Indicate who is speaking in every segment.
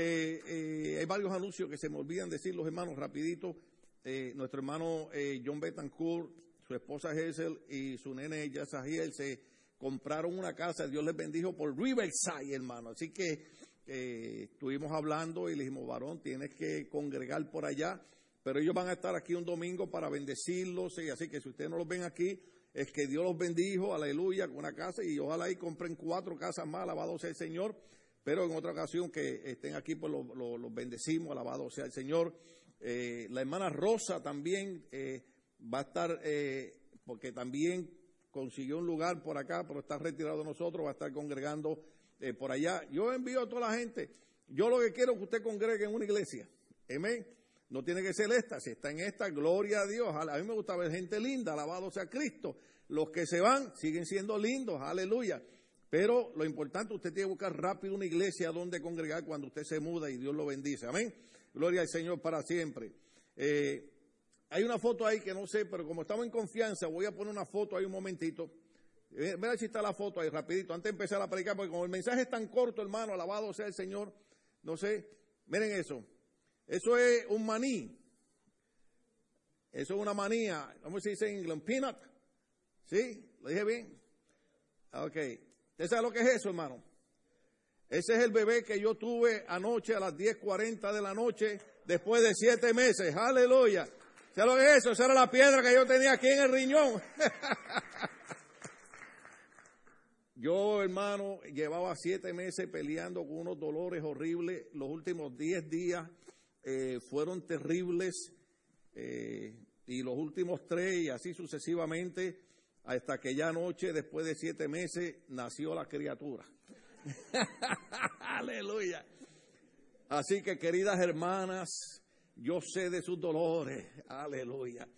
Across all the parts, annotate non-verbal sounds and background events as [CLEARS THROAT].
Speaker 1: eh, eh, hay varios anuncios que se me olvidan decir los hermanos rapidito. Eh, nuestro hermano John Betancourt, su esposa Hessel y su nene Yasahiel se compraron una casa, Dios les bendijo por Riverside, hermano. Así que estuvimos hablando y le dijimos, varón, tienes que congregar por allá, pero ellos van a estar aquí un domingo para bendecirlos, y así que si ustedes no los ven aquí, es que Dios los bendijo, aleluya, con una casa y ojalá ahí compren cuatro casas más, alabado sea el Señor. Pero en otra ocasión que estén aquí, pues los bendecimos, alabado sea el Señor. Eh, la hermana Rosa también eh, va a estar, eh, porque también consiguió un lugar por acá, pero está retirado de nosotros, va a estar congregando por allá. Yo envío a toda la gente. Yo lo que quiero es que usted congregue en una iglesia. Amén. No tiene que ser esta, si está en esta, gloria a Dios. A mí me gusta ver gente linda, alabado sea Cristo. Los que se van siguen siendo lindos, aleluya. Pero lo importante, usted tiene que buscar rápido una iglesia donde congregar cuando usted se muda y Dios lo bendice. Amén. Gloria al Señor para siempre. Eh, hay una foto ahí que no sé, pero como estamos en confianza, voy a poner una foto ahí un momentito. Mira si está la foto ahí rapidito, antes de empezar a predicar, porque como el mensaje es tan corto, hermano, alabado sea el Señor, no sé, miren eso. Eso es un maní. Eso es una manía. ¿Cómo se dice en inglés? Peanut. ¿Sí? ¿Lo dije bien? Ok. ¿Usted sabe lo que es eso, hermano? Ese es el bebé que yo tuve anoche a las 10.40 de la noche, después de siete meses. Aleluya. ¿Sabe lo que es eso? Esa era la piedra que yo tenía aquí en el riñón. [LAUGHS] yo, hermano, llevaba siete meses peleando con unos dolores horribles. Los últimos diez días eh, fueron terribles. Eh, y los últimos tres, y así sucesivamente hasta que ya anoche, después de siete meses, nació la criatura. [LAUGHS] Aleluya. Así que, queridas hermanas, yo sé de sus dolores. Aleluya.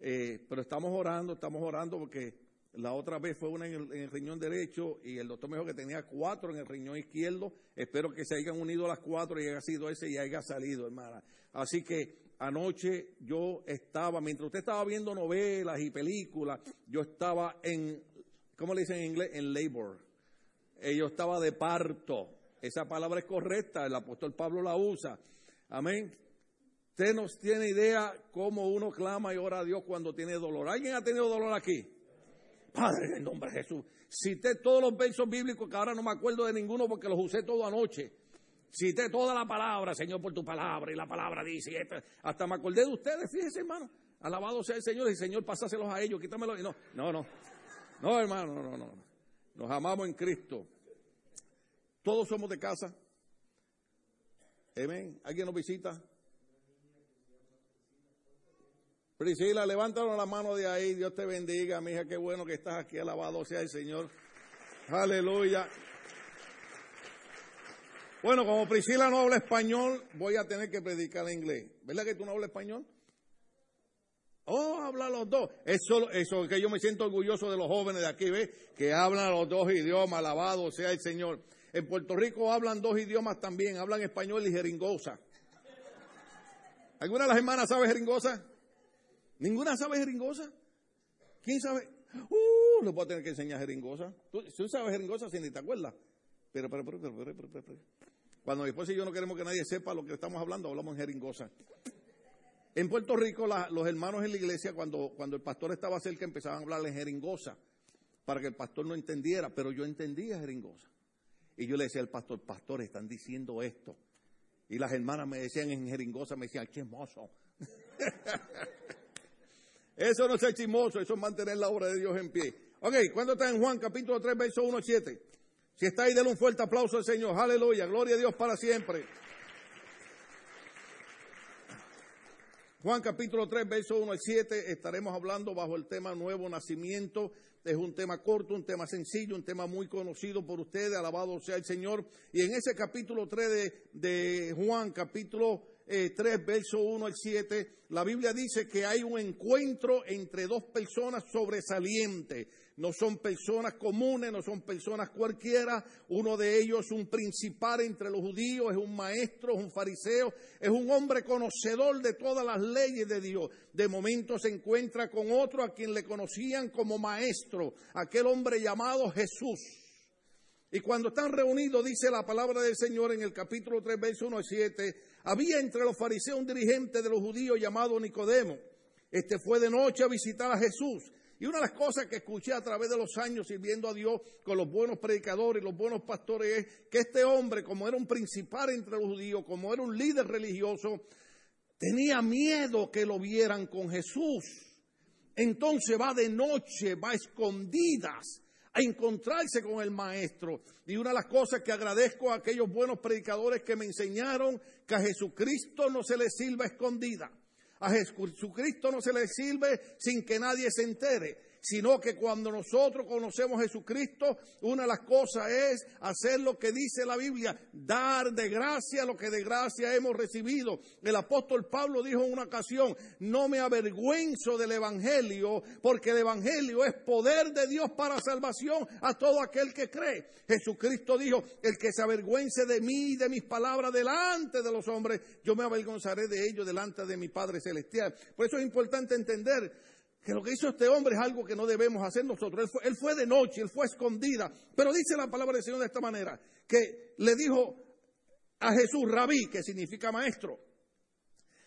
Speaker 1: Eh, pero estamos orando, estamos orando porque la otra vez fue una en el, riñón derecho y el doctor me dijo que tenía cuatro en el riñón izquierdo. Espero que se hayan unido las cuatro y haya sido ese y haya salido, hermana. Así que anoche yo estaba, mientras usted estaba viendo novelas y películas, yo estaba en, ¿cómo le dicen en inglés? En labor. Eh, yo estaba de parto. Esa palabra es correcta, el apóstol Pablo la usa. Amén. Usted nos tiene idea cómo uno clama y ora a Dios cuando tiene dolor. ¿Alguien ha tenido dolor aquí? Padre, en el nombre de Jesús. Cité todos los versos bíblicos que ahora no me acuerdo de ninguno porque los usé todo anoche. Cité toda la palabra, Señor, por tu palabra, y la palabra dice, hasta me acordé de ustedes, fíjense, hermano. Alabado sea el Señor, y Señor, pasáselos a ellos, quítamelo. No, no, no. No, hermano, no, no, no. Nos amamos en Cristo. Todos somos de casa. Amén. ¿Alguien nos visita? Priscila, levántanos la mano de ahí. Dios te bendiga, mi hija. Qué bueno que estás aquí. Alabado sea el Señor. Aleluya. Bueno, como Priscila no habla español, voy a tener que predicar en inglés. ¿Verdad que tú no hablas español? Oh, habla los dos. Eso, eso que yo me siento orgulloso de los jóvenes de aquí, ¿ves? Que hablan los dos idiomas, alabado sea el Señor. En Puerto Rico hablan dos idiomas también, hablan español y jeringosa. ¿Alguna de las hermanas sabe jeringosa? ¿Ninguna sabe jeringosa? ¿Quién sabe? Uh, le puedo tener que enseñar jeringosa. ¿Tú, tú sabes jeringosa si ni te acuerdas? Pero, pero, pero, pero, pero, pero, pero. Cuando después si yo no queremos que nadie sepa lo que estamos hablando, hablamos en jeringosa. En Puerto Rico, los hermanos en la iglesia, cuando, cuando el pastor estaba cerca, empezaban a hablar en jeringosa para que el pastor no entendiera, pero yo entendía jeringosa. Y yo le decía al pastor, pastor, están diciendo esto. Y las hermanas me decían en jeringosa, me decían, chismoso. [LAUGHS] eso no es ser chismoso, eso es mantener la obra de Dios en pie. Ok, ¿cuándo está en Juan capítulo 3, verso 1 7? Si está ahí, denle un fuerte aplauso al Señor. Aleluya. Gloria a Dios para siempre. Juan capítulo 3, verso 1 al 7, estaremos hablando bajo el tema nuevo nacimiento. Es un tema corto, un tema sencillo, un tema muy conocido por ustedes, alabado sea el Señor. Y en ese capítulo 3 de, Juan, capítulo 3, eh, verso 1 al 7, la Biblia dice que hay un encuentro entre dos personas sobresalientes no son personas comunes, no son personas cualquiera. Uno de ellos, un principal entre los judíos, es un maestro, es un fariseo, es un hombre conocedor de todas las leyes de Dios. De momento se encuentra con otro a quien le conocían como maestro, aquel hombre llamado Jesús. Y cuando están reunidos, dice la palabra del Señor en el capítulo 3, verso 1 al 7, había entre los fariseos un dirigente de los judíos llamado Nicodemo. Este fue de noche a visitar a Jesús. Y una de las cosas que escuché a través de los años sirviendo a Dios con los buenos predicadores y los buenos pastores es que este hombre, como era un principal entre los judíos, como era un líder religioso, tenía miedo que lo vieran con Jesús. Entonces va de noche, va a escondidas a encontrarse con el maestro. Y una de las cosas que agradezco a aquellos buenos predicadores que me enseñaron que a Jesucristo no se le sirva escondida. A Jesucristo no se le sirve sin que nadie se entere sino que cuando nosotros conocemos a Jesucristo, una de las cosas es hacer lo que dice la Biblia, dar de gracia lo que de gracia hemos recibido. El apóstol Pablo dijo en una ocasión, no me avergüenzo del Evangelio, porque el Evangelio es poder de Dios para salvación a todo aquel que cree. Jesucristo dijo, el que se avergüence de mí y de mis palabras delante de los hombres, yo me avergonzaré de ellos delante de mi Padre Celestial. Por eso es importante entender que lo que hizo este hombre es algo que no debemos hacer nosotros. Él fue, de noche, él fue escondida. Pero dice la palabra del Señor de esta manera, que le dijo a Jesús, rabí, que significa maestro.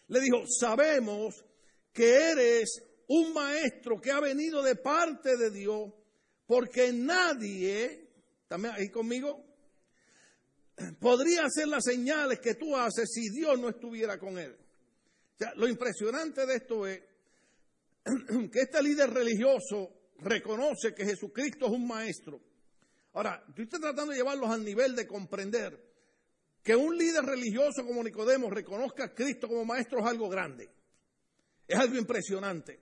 Speaker 1: Le dijo, sabemos que eres un maestro que ha venido de parte de Dios, porque nadie, también ahí conmigo, podría hacer las señales que tú haces si Dios no estuviera con él. O sea, lo impresionante de esto es [CLEARS THROAT] que este líder religioso reconoce que Jesucristo es un maestro. Ahora, yo estoy tratando de llevarlos al nivel de comprender que un líder religioso como Nicodemo reconozca a Cristo como maestro es algo grande. Es algo impresionante.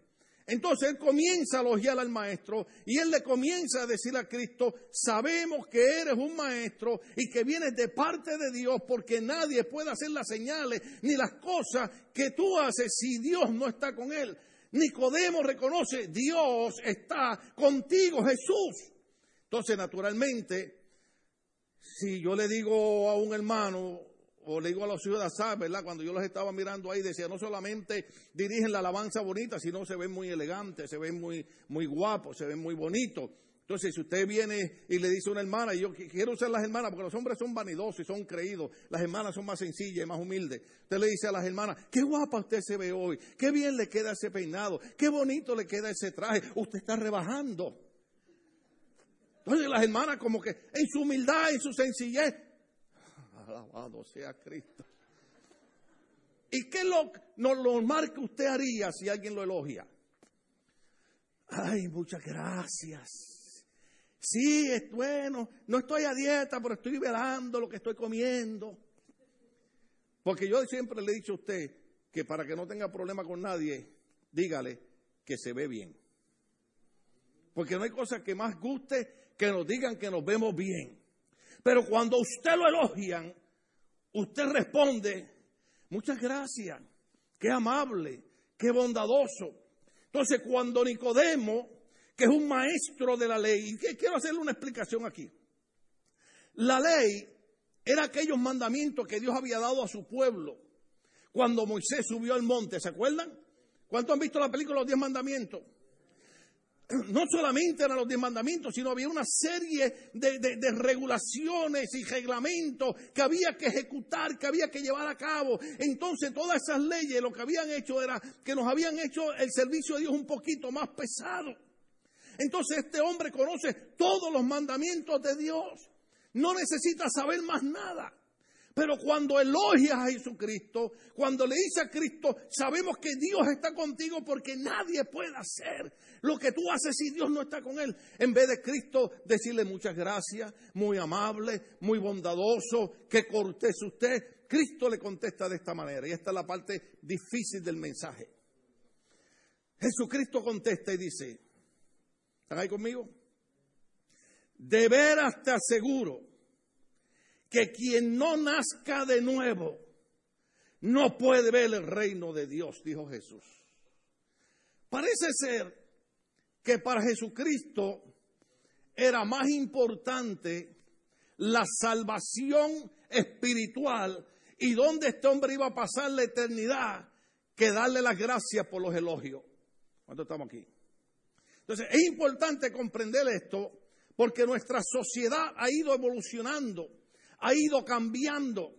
Speaker 1: Entonces él comienza a elogiar al maestro y él le comienza a decir a Cristo, sabemos que eres un maestro y que vienes de parte de Dios porque nadie puede hacer las señales ni las cosas que tú haces si Dios no está con él. Nicodemo reconoce, Dios está contigo, Jesús. Entonces, naturalmente, si yo le digo a un hermano, o le digo a los ciudadanos, ¿verdad? Cuando yo los estaba mirando ahí, decía, no solamente dirigen la alabanza bonita, sino se ven muy elegantes, se ven muy, muy guapos, se ven muy bonitos. Entonces, si usted viene y le dice a una hermana, y yo quiero usar las hermanas, porque los hombres son vanidosos y son creídos, las hermanas son más sencillas y más humildes. Usted le dice a las hermanas, qué guapa usted se ve hoy, qué bien le queda ese peinado, qué bonito le queda ese traje, usted está rebajando. Entonces las hermanas como que en su humildad, en su sencillez, [LAUGHS] alabado sea Cristo. ¿Y qué es lo normal que usted haría si alguien lo elogia? Ay, muchas gracias. Sí, es bueno, no estoy a dieta, pero estoy velando lo que estoy comiendo. Porque yo siempre le he dicho a usted que para que no tenga problema con nadie, dígale que se ve bien. Porque no hay cosa que más guste que nos digan que nos vemos bien. Pero cuando usted lo elogian, usted responde, muchas gracias, qué amable, qué bondadoso. Entonces cuando Nicodemo que es un maestro de la ley. Y quiero hacerle una explicación aquí. La ley era aquellos mandamientos que Dios había dado a su pueblo cuando Moisés subió al monte. ¿Se acuerdan? ¿Cuántos han visto la película Los Diez Mandamientos? [CLEARS THROAT] No solamente eran los diez mandamientos, sino había una serie de, de, regulaciones y reglamentos que había que ejecutar, que había que llevar a cabo. Entonces todas esas leyes lo que habían hecho era que nos habían hecho el servicio de Dios un poquito más pesado. Entonces este hombre conoce todos los mandamientos de Dios. No necesita saber más nada. Pero cuando elogias a Jesucristo, cuando le dice a Cristo, sabemos que Dios está contigo porque nadie puede hacer lo que tú haces si Dios no está con él. En vez de Cristo decirle muchas gracias, muy amable, muy bondadoso, que cortés usted, Cristo le contesta de esta manera. Y esta es la parte difícil del mensaje. Jesucristo contesta y dice, ¿Están ahí conmigo? De veras te aseguro que quien no nazca de nuevo no puede ver el reino de Dios, dijo Jesús. Parece ser que para Jesucristo era más importante la salvación espiritual y donde este hombre iba a pasar la eternidad que darle las gracias por los elogios. ¿Cuánto estamos aquí? Entonces, es importante comprender esto porque nuestra sociedad ha ido evolucionando, ha ido cambiando.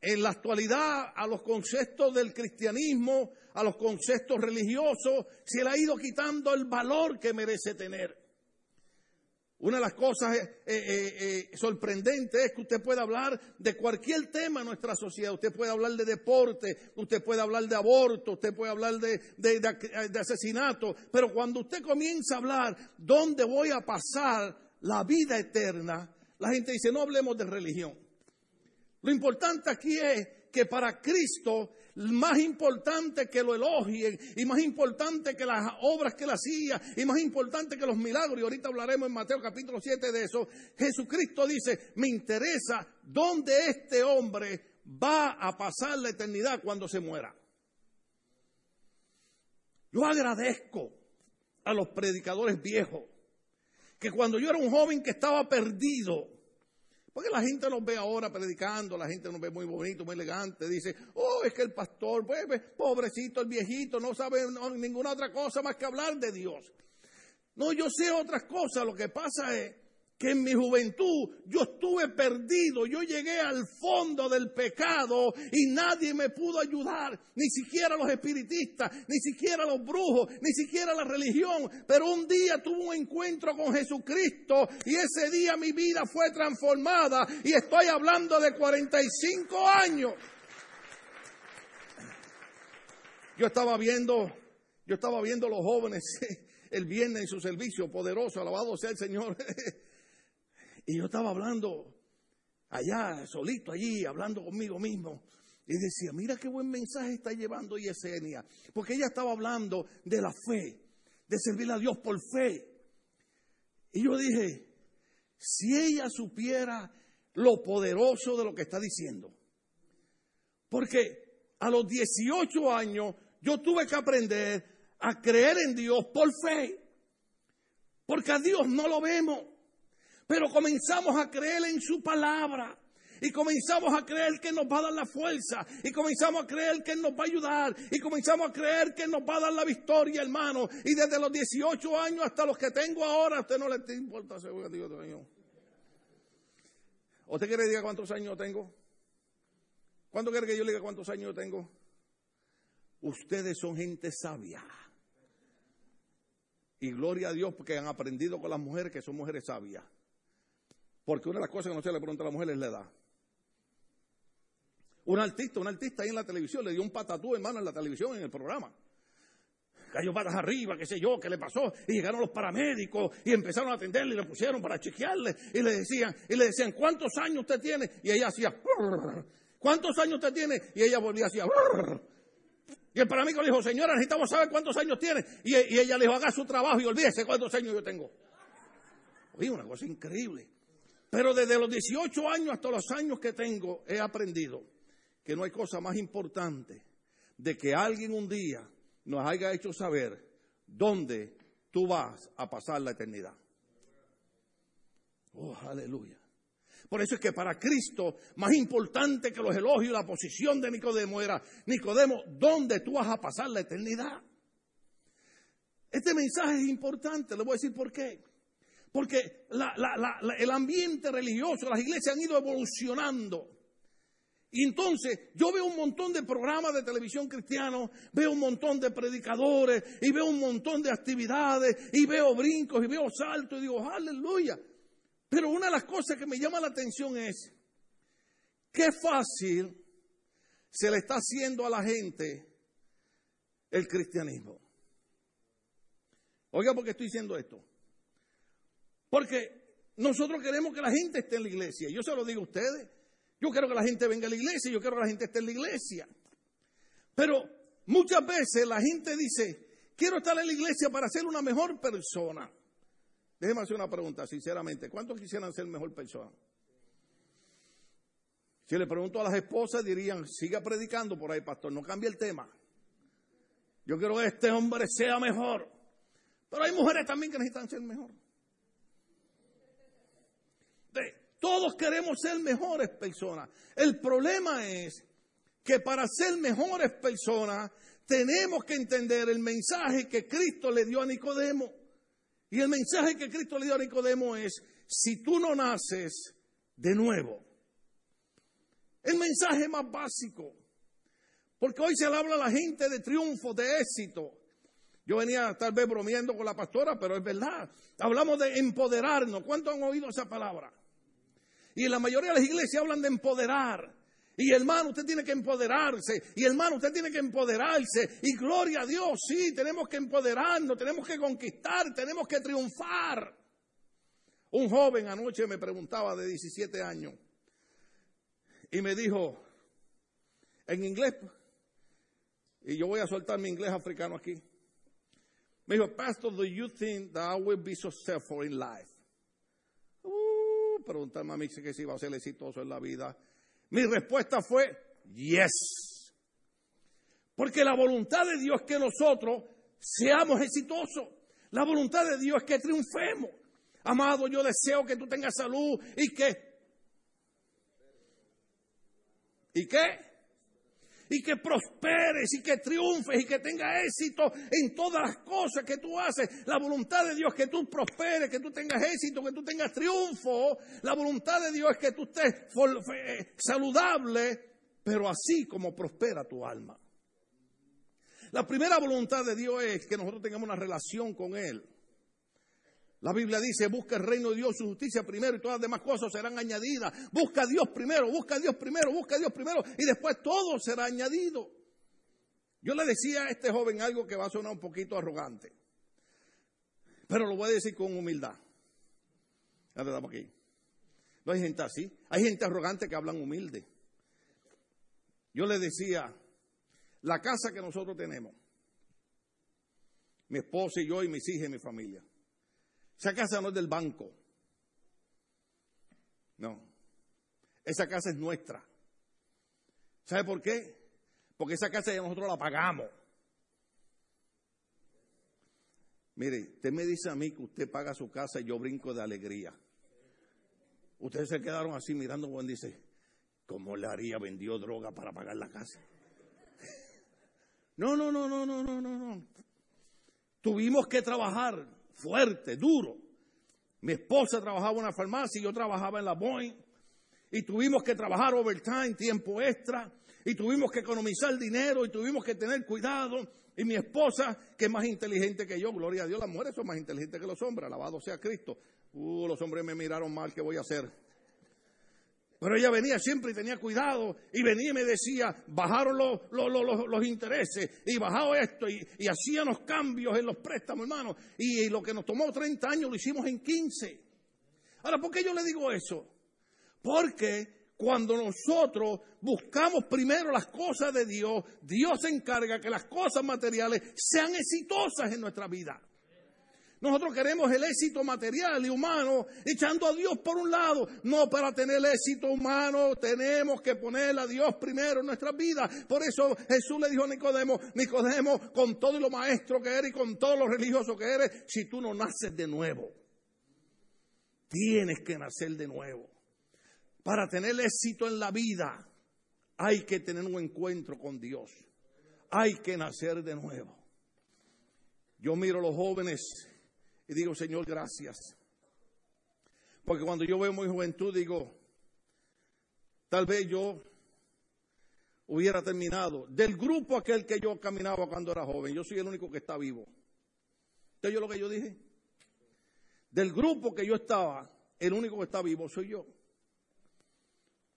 Speaker 1: En la actualidad a los conceptos del cristianismo, a los conceptos religiosos, se le ha ido quitando el valor que merece tener. Una de las cosas eh, eh, eh, sorprendentes es que usted puede hablar de cualquier tema en nuestra sociedad. Usted puede hablar de deporte, usted puede hablar de aborto, usted puede hablar de, de asesinato. Pero cuando usted comienza a hablar dónde voy a pasar la vida eterna, la gente dice, no hablemos de religión. Lo importante aquí es que para Cristo más importante que lo elogien y más importante que las obras que él hacía y más importante que los milagros, y ahorita hablaremos en Mateo capítulo 7 de eso, Jesucristo dice, me interesa dónde este hombre va a pasar la eternidad cuando se muera. Yo agradezco a los predicadores viejos que cuando yo era un joven que estaba perdido, porque la gente nos ve ahora predicando, la gente nos ve muy bonito, muy elegante. Dice, oh, es que el pastor, pues, pues pobrecito, el viejito, no sabe ninguna otra cosa más que hablar de Dios. No, yo sé otras cosas. Lo que pasa es que en mi juventud yo estuve perdido, yo llegué al fondo del pecado y nadie me pudo ayudar, ni siquiera los espiritistas, ni siquiera los brujos, ni siquiera la religión, pero un día tuve un encuentro con Jesucristo y ese día mi vida fue transformada y estoy hablando de 45 años. Yo estaba viendo, yo estaba viendo los jóvenes [LAUGHS] el viernes en su servicio poderoso, alabado sea el Señor. [LAUGHS] Y yo estaba hablando allá, solito allí, hablando conmigo mismo. Y decía, mira qué buen mensaje está llevando Yesenia. Porque ella estaba hablando de la fe, de servir a Dios por fe. Y yo dije, si ella supiera lo poderoso de lo que está diciendo. Porque a los 18 años yo tuve que aprender a creer en Dios por fe. Porque a Dios no lo vemos. Pero comenzamos a creer en su palabra. Y comenzamos a creer que nos va a dar la fuerza. Y comenzamos a creer que nos va a ayudar. Y comenzamos a creer que nos va a dar la victoria, hermano. Y desde los 18 años hasta los que tengo ahora, a usted no le importa, seguro Dios mío. ¿Usted quiere que diga cuántos años tengo? ¿Cuánto quiere que yo le diga cuántos años tengo? Ustedes son gente sabia. Y gloria a Dios porque han aprendido con las mujeres que son mujeres sabias. Porque una de las cosas que no se le pregunta a la mujer es la edad. Un artista, un artista ahí en la televisión le dio un patatú, hermano, en la televisión, en el programa. Cayó patas arriba, qué sé yo, qué le pasó. Y llegaron los paramédicos y empezaron a atenderle y le pusieron para chequearle. Y le decían, y le decían, ¿cuántos años usted tiene? Y ella hacía, ¿cuántos años usted tiene? Y ella volvía así, y el paramédico le dijo, señora, necesitamos saber cuántos años tiene. Y, y ella le dijo, haga su trabajo y olvídese cuántos años yo tengo. Oye, una cosa increíble. Pero desde los 18 años hasta los años que tengo he aprendido que no hay cosa más importante de que alguien un día nos haya hecho saber dónde tú vas a pasar la eternidad. Oh, aleluya. Por eso es que para Cristo, más importante que los elogios, la posición de Nicodemo era, Nicodemo, ¿dónde tú vas a pasar la eternidad? Este mensaje es importante, le voy a decir por qué. Porque el ambiente religioso, las iglesias han ido evolucionando. Y entonces yo veo un montón de programas de televisión cristianos, veo un montón de predicadores y veo un montón de actividades y veo brincos y veo saltos y digo, aleluya. Pero una de las cosas que me llama la atención es, qué fácil se le está haciendo a la gente el cristianismo. Oiga, ¿por qué estoy diciendo esto? Porque nosotros queremos que la gente esté en la iglesia. Yo se lo digo a ustedes. Yo quiero que la gente venga a la iglesia, yo quiero que la gente esté en la iglesia. Pero muchas veces la gente dice, quiero estar en la iglesia para ser una mejor persona. Déjeme hacer una pregunta, sinceramente. ¿Cuántos quisieran ser mejor persona? Si le pregunto a las esposas, dirían, siga predicando por ahí, pastor, no cambie el tema. Yo quiero que este hombre sea mejor. Pero hay mujeres también que necesitan ser mejor. Todos queremos ser mejores personas. El problema es que para ser mejores personas tenemos que entender el mensaje que Cristo le dio a Nicodemo. Y el mensaje que Cristo le dio a Nicodemo es, si tú no naces de nuevo, el mensaje más básico, porque hoy se le habla a la gente de triunfo, de éxito. Yo venía tal vez bromeando con la pastora, pero es verdad. Hablamos de empoderarnos. ¿Cuántos han oído esa palabra? Y en la mayoría de las iglesias hablan de empoderar. Y hermano, usted tiene que empoderarse. Y hermano, usted tiene que empoderarse. Y gloria a Dios, sí, tenemos que empoderarnos, tenemos que conquistar, tenemos que triunfar. Un joven anoche me preguntaba de 17 años y me dijo en inglés, y yo voy a soltar mi inglés africano aquí. Me dijo, Pastor, do you think that I will be successful in life? Preguntarme a mí que si iba a ser exitoso en la vida. Mi respuesta fue, yes. Porque la voluntad de Dios es que nosotros seamos exitosos. La voluntad de Dios es que triunfemos. Amado, yo deseo que tú tengas salud y que... ¿Y qué? Y que prosperes y que triunfes y que tengas éxito en todas las cosas que tú haces. La voluntad de Dios es que tú prosperes, que tú tengas éxito, que tú tengas triunfo. La voluntad de Dios es que tú estés eh, saludable, pero así como prospera tu alma. La primera voluntad de Dios es que nosotros tengamos una relación con Él. La Biblia dice, busca el reino de Dios, su justicia primero y todas las demás cosas serán añadidas. Busca a Dios primero, busca a Dios primero, busca a Dios primero y después todo será añadido. Yo le decía a este joven algo que va a sonar un poquito arrogante, pero lo voy a decir con humildad. No hay gente así, hay gente arrogante que hablan humilde. Yo le decía, la casa que nosotros tenemos, mi esposa y yo y mis hijas y mi familia, esa casa no es del banco. No. Esa casa es nuestra. ¿Sabe por qué? Porque esa casa ya nosotros la pagamos. Mire, usted me dice a mí que usted paga su casa y yo brinco de alegría. Ustedes se quedaron así mirando cuando dice, ¿cómo le haría? Vendió droga para pagar la casa. [LAUGHS] No, no, no, no, no, no, no, no. Tuvimos que trabajar fuerte, duro. Mi esposa trabajaba en una farmacia y yo trabajaba en la Boeing. Y tuvimos que trabajar overtime, tiempo extra. Y tuvimos que economizar dinero y tuvimos que tener cuidado. Y mi esposa, que es más inteligente que yo, gloria a Dios, las mujeres son más inteligentes que los hombres, alabado sea Cristo. Uh, los hombres me miraron mal, ¿qué voy a hacer? Pero ella venía siempre y tenía cuidado y venía y me decía, bajaron los, intereses y bajado esto y, y hacían los cambios en los préstamos, hermano. Y, lo que nos tomó 30 años lo hicimos en 15. Ahora, ¿por qué yo le digo eso? Porque cuando nosotros buscamos primero las cosas de Dios, Dios se encarga que las cosas materiales sean exitosas en nuestra vida. Nosotros queremos el éxito material y humano, echando a Dios por un lado. No para tener éxito humano tenemos que poner a Dios primero en nuestras vidas. Por eso Jesús le dijo a Nicodemo, Nicodemo, con todo lo maestro que eres y con todo lo religioso que eres, si tú no naces de nuevo, tienes que nacer de nuevo. Para tener éxito en la vida hay que tener un encuentro con Dios. Hay que nacer de nuevo. Yo miro a los jóvenes y digo, Señor, gracias. Porque cuando yo veo mi juventud, digo, tal vez yo hubiera terminado. Del grupo aquel que yo caminaba cuando era joven, yo soy el único que está vivo. ¿Usted yo lo que yo dije? Del grupo que yo estaba, el único que está vivo soy yo.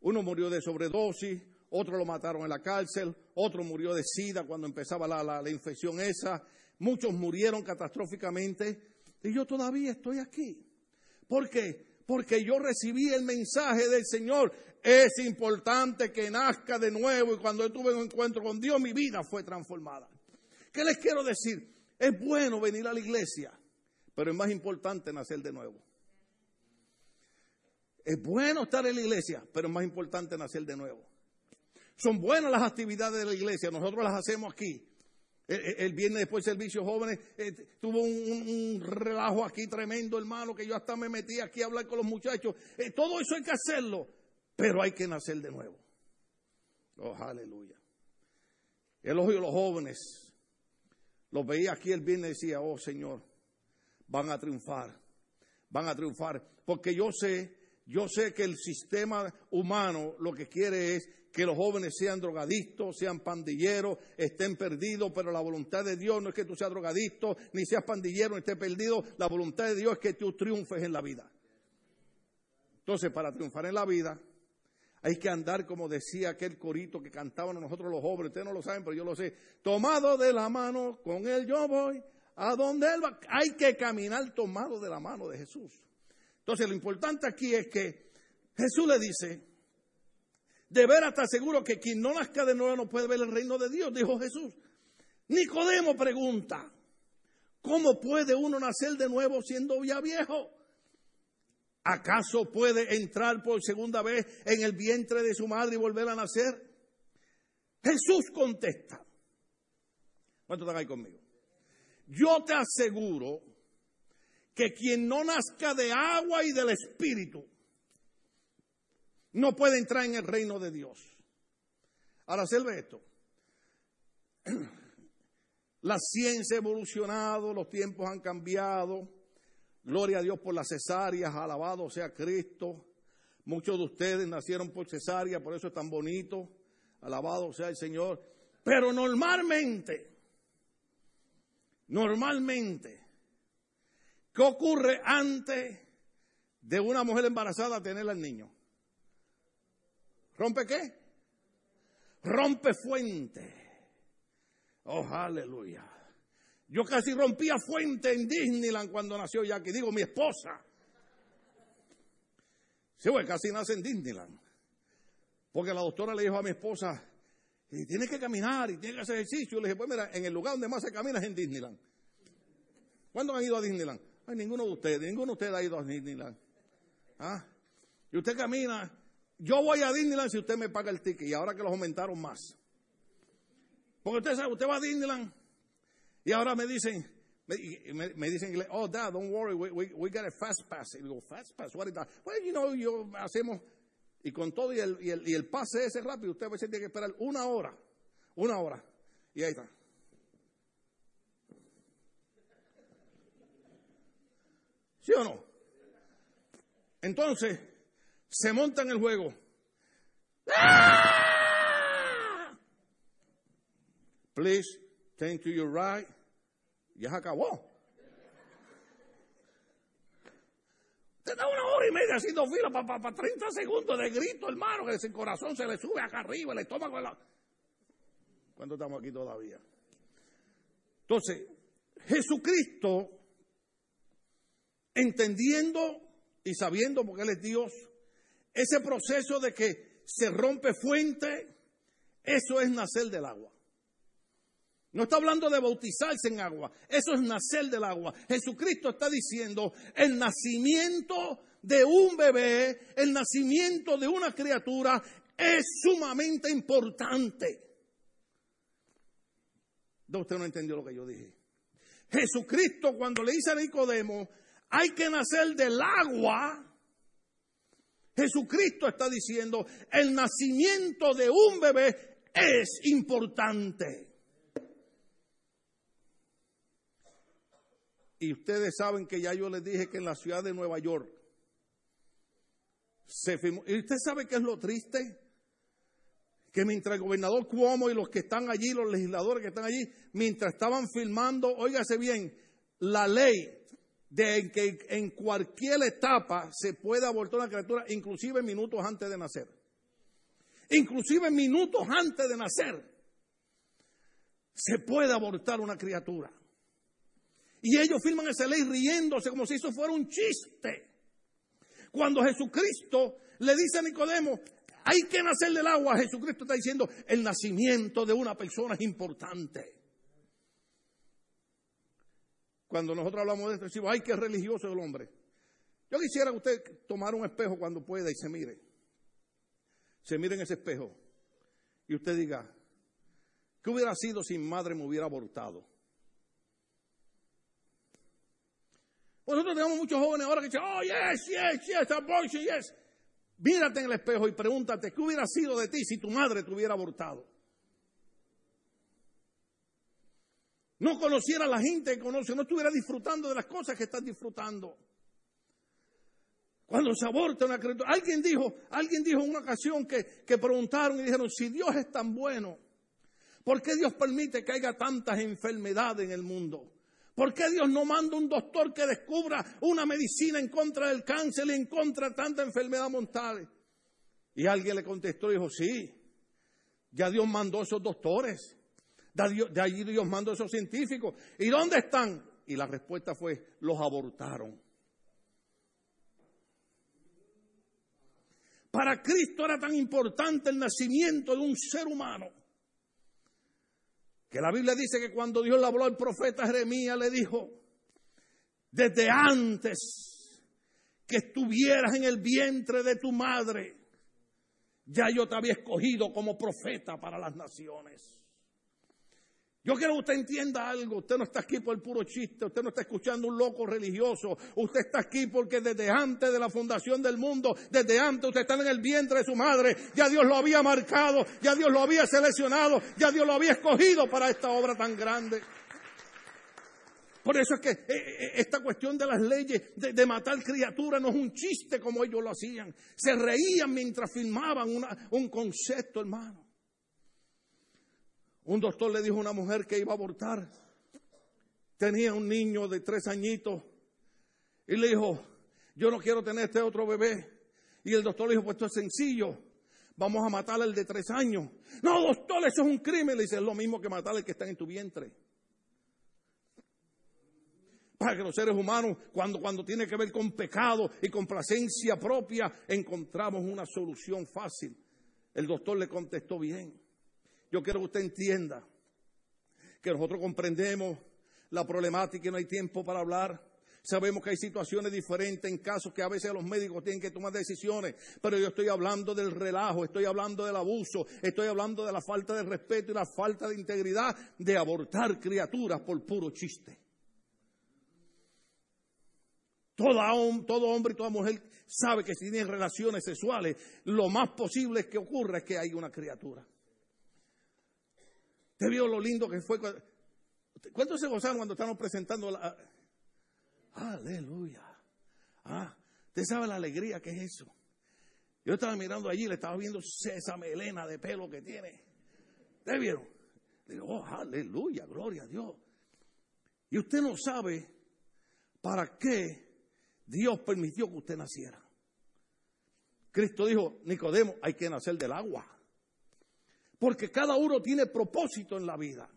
Speaker 1: Uno murió de sobredosis, otro lo mataron en la cárcel, otro murió de sida cuando empezaba la, la infección esa, muchos murieron catastróficamente. Y yo todavía estoy aquí. ¿Por qué? Porque yo recibí el mensaje del Señor. Es importante que nazca de nuevo y cuando yo tuve un encuentro con Dios mi vida fue transformada. ¿Qué les quiero decir? Es bueno venir a la iglesia, pero es más importante nacer de nuevo. Es bueno estar en la iglesia, pero es más importante nacer de nuevo. Son buenas las actividades de la iglesia, nosotros las hacemos aquí, el, viernes después del servicio jóvenes eh, tuvo un, relajo aquí tremendo, hermano, que yo hasta me metí aquí a hablar con los muchachos. Eh, todo eso hay que hacerlo, pero hay que nacer de nuevo. Oh, aleluya. El ojo de los jóvenes, los veía aquí el viernes y decía, oh Señor, van a triunfar. Van a triunfar. Porque yo sé, yo sé que el sistema humano lo que quiere es que los jóvenes sean drogadictos, sean pandilleros, estén perdidos, pero la voluntad de Dios no es que tú seas drogadicto, ni seas pandillero, ni estés perdido. La voluntad de Dios es que tú triunfes en la vida. Entonces, para triunfar en la vida, hay que andar, como decía aquel corito que cantábamos nosotros los jóvenes, ustedes no lo saben, pero yo lo sé, tomado de la mano, con él yo voy, a donde él va. Hay que caminar tomado de la mano de Jesús. Entonces, lo importante aquí es que Jesús le dice, de ver hasta seguro que quien no nazca de nuevo no puede ver el reino de Dios, dijo Jesús. Nicodemo pregunta, ¿cómo puede uno nacer de nuevo siendo ya viejo? ¿Acaso puede entrar por segunda vez en el vientre de su madre y volver a nacer? Jesús contesta. ¿Cuántos están ahí conmigo? Yo te aseguro que quien no nazca de agua y del espíritu no puede entrar en el reino de Dios. Ahora, observe esto. [CLEARS THROAT] La ciencia ha evolucionado, los tiempos han cambiado. Gloria a Dios por las cesáreas, alabado sea Cristo. Muchos de ustedes nacieron por cesárea, por eso es tan bonito. Alabado sea el Señor. Pero normalmente, normalmente, ¿qué ocurre antes de una mujer embarazada tener al niño? ¿Rompe qué? Rompe fuente. Oh, aleluya. Yo casi rompía fuente en Disneyland cuando nació Jackie. Digo, mi esposa. Sí, pues casi nace en Disneyland. Porque la doctora le dijo a mi esposa, y tiene que caminar y tiene que hacer ejercicio. Le dije, pues mira, en el lugar donde más se camina es en Disneyland. ¿Cuándo han ido a Disneyland? Ay, ninguno de ustedes, ninguno de ustedes ha ido a Disneyland. ¿Ah? Y usted camina yo voy a Disneyland si usted me paga el ticket y ahora que los aumentaron más. Porque usted sabe, usted va a Disneyland y ahora me dicen, me, me, dicen, oh, dad, don't worry, we, we, got a fast pass. Y digo, fast pass, what is that? Well, you know, yo hacemos, y con todo y el, y el, y el pase ese rápido, usted a veces tiene que esperar una hora, una hora. Y ahí está. ¿Sí o no? Entonces, se monta en el juego. Please, turn to your right. Ya se acabó. Te da una hora y media haciendo fila para pa, 30 segundos de grito, hermano, que ese corazón se le sube acá arriba, el estómago. La... ¿Cuánto estamos aquí todavía? Entonces, Jesucristo, entendiendo y sabiendo, porque Él es Dios, ese proceso de que se rompe fuente, eso es nacer del agua. No está hablando de bautizarse en agua, eso es nacer del agua. Jesucristo está diciendo, el nacimiento de un bebé, el nacimiento de una criatura es sumamente importante. Usted no entendió lo que yo dije. Jesucristo cuando le dice a Nicodemo, hay que nacer del agua, Jesucristo está diciendo, el nacimiento de un bebé es importante. Y ustedes saben que ya yo les dije que en la ciudad de Nueva York se firmó. ¿Y usted sabe qué es lo triste? Que mientras el gobernador Cuomo y los que están allí, los legisladores que están allí, mientras estaban firmando, óigase bien, la ley de que en cualquier etapa se puede abortar una criatura, inclusive minutos antes de nacer. Inclusive minutos antes de nacer se puede abortar una criatura. Y ellos firman esa ley riéndose como si eso fuera un chiste. Cuando Jesucristo le dice a Nicodemo, hay que nacer del agua, Jesucristo está diciendo, el nacimiento de una persona es importante. Cuando nosotros hablamos de esto, decimos, ay, qué religioso el hombre. Yo quisiera que usted tomara un espejo cuando pueda y se mire. Se mire en ese espejo. Y usted diga, ¿qué hubiera sido si mi madre me hubiera abortado? Nosotros tenemos muchos jóvenes ahora que dicen, oh, yes, yes, yes, abortion, yes. Mírate en el espejo y pregúntate, ¿qué hubiera sido de ti si tu madre te hubiera abortado? No conociera a la gente que conoce, no estuviera disfrutando de las cosas que estás disfrutando. Cuando se aborta una criatura. Alguien dijo, alguien dijo en una ocasión que, que preguntaron y dijeron, si Dios es tan bueno, ¿por qué Dios permite que haya tantas enfermedades en el mundo? ¿Por qué Dios no manda un doctor que descubra una medicina en contra del cáncer y en contra de tanta enfermedad mortal? Y alguien le contestó y dijo, sí, ya Dios mandó esos doctores. De allí Dios mandó esos científicos. ¿Y dónde están? Y la respuesta fue, los abortaron. Para Cristo era tan importante el nacimiento de un ser humano. Que la Biblia dice que cuando Dios le habló al profeta Jeremías le dijo, desde antes que estuvieras en el vientre de tu madre, ya yo te había escogido como profeta para las naciones. Yo quiero que usted entienda algo. Usted no está aquí por el puro chiste. Usted no está escuchando un loco religioso. Usted está aquí porque desde antes de la fundación del mundo, desde antes usted está en el vientre de su madre. Ya Dios lo había marcado. Ya Dios lo había seleccionado. Ya Dios lo había escogido para esta obra tan grande. Por eso es que eh, eh, esta cuestión de las leyes de, matar criaturas no es un chiste como ellos lo hacían. Se reían mientras filmaban un concepto, hermano. Un doctor le dijo a una mujer que iba a abortar. Tenía un niño de tres añitos. Y le dijo, yo no quiero tener este otro bebé. Y el doctor le dijo, pues esto es sencillo. Vamos a matar al de tres años. No, doctor, eso es un crimen. Le dice, es lo mismo que matar al que está en tu vientre. Para que los seres humanos, cuando, cuando tiene que ver con pecado y con placencia propia, encontramos una solución fácil. El doctor le contestó bien. Yo quiero que usted entienda que nosotros comprendemos la problemática y no hay tiempo para hablar. Sabemos que hay situaciones diferentes en casos que a veces los médicos tienen que tomar decisiones, pero yo estoy hablando del relajo, estoy hablando del abuso, estoy hablando de la falta de respeto y la falta de integridad de abortar criaturas por puro chiste. todo hombre y toda mujer sabe que si tienen relaciones sexuales, lo más posible que ocurra es que hay una criatura. ¿Usted vio lo lindo que fue? ¿Cuántos se gozaron cuando estamos presentando la... Aleluya. Ah, usted sabe la alegría que es eso. Yo estaba mirando allí, le estaba viendo esa melena de pelo que tiene. ¿Ustedes vieron? Digo, oh, aleluya, gloria a Dios. Y usted no sabe para qué Dios permitió que usted naciera. Cristo dijo, Nicodemo, hay que nacer del agua. Porque cada uno tiene propósito en la vida.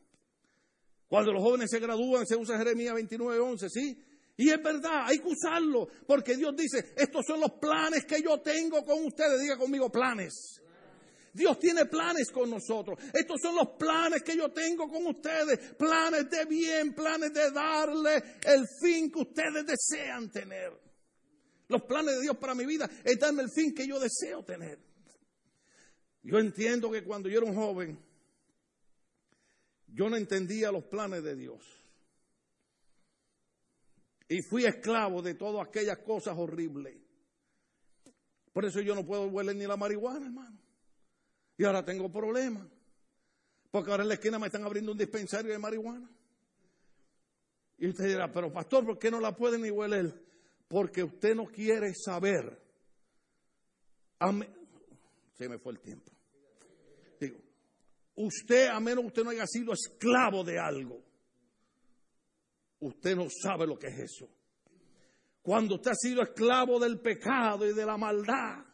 Speaker 1: Cuando los jóvenes se gradúan, se usa Jeremías 29, 11, ¿sí? Y es verdad, hay que usarlo, porque Dios dice, estos son los planes que yo tengo con ustedes. Diga conmigo, planes. Dios tiene planes con nosotros. Estos son los planes que yo tengo con ustedes. Planes de bien, planes de darle el fin que ustedes desean tener. Los planes de Dios para mi vida es darme el fin que yo deseo tener. Yo entiendo que cuando yo era un joven, yo no entendía los planes de Dios. Y fui esclavo de todas aquellas cosas horribles. Por eso yo no puedo hueler ni la marihuana, hermano. Y ahora tengo problemas. Porque ahora en la esquina me están abriendo un dispensario de marihuana. Y usted dirá, pero pastor, ¿por qué no la pueden ni hueler? Porque usted no quiere saber. Se me fue el tiempo. Usted, a menos que usted no haya sido esclavo de algo, usted no sabe lo que es eso. Cuando usted ha sido esclavo del pecado y de la maldad,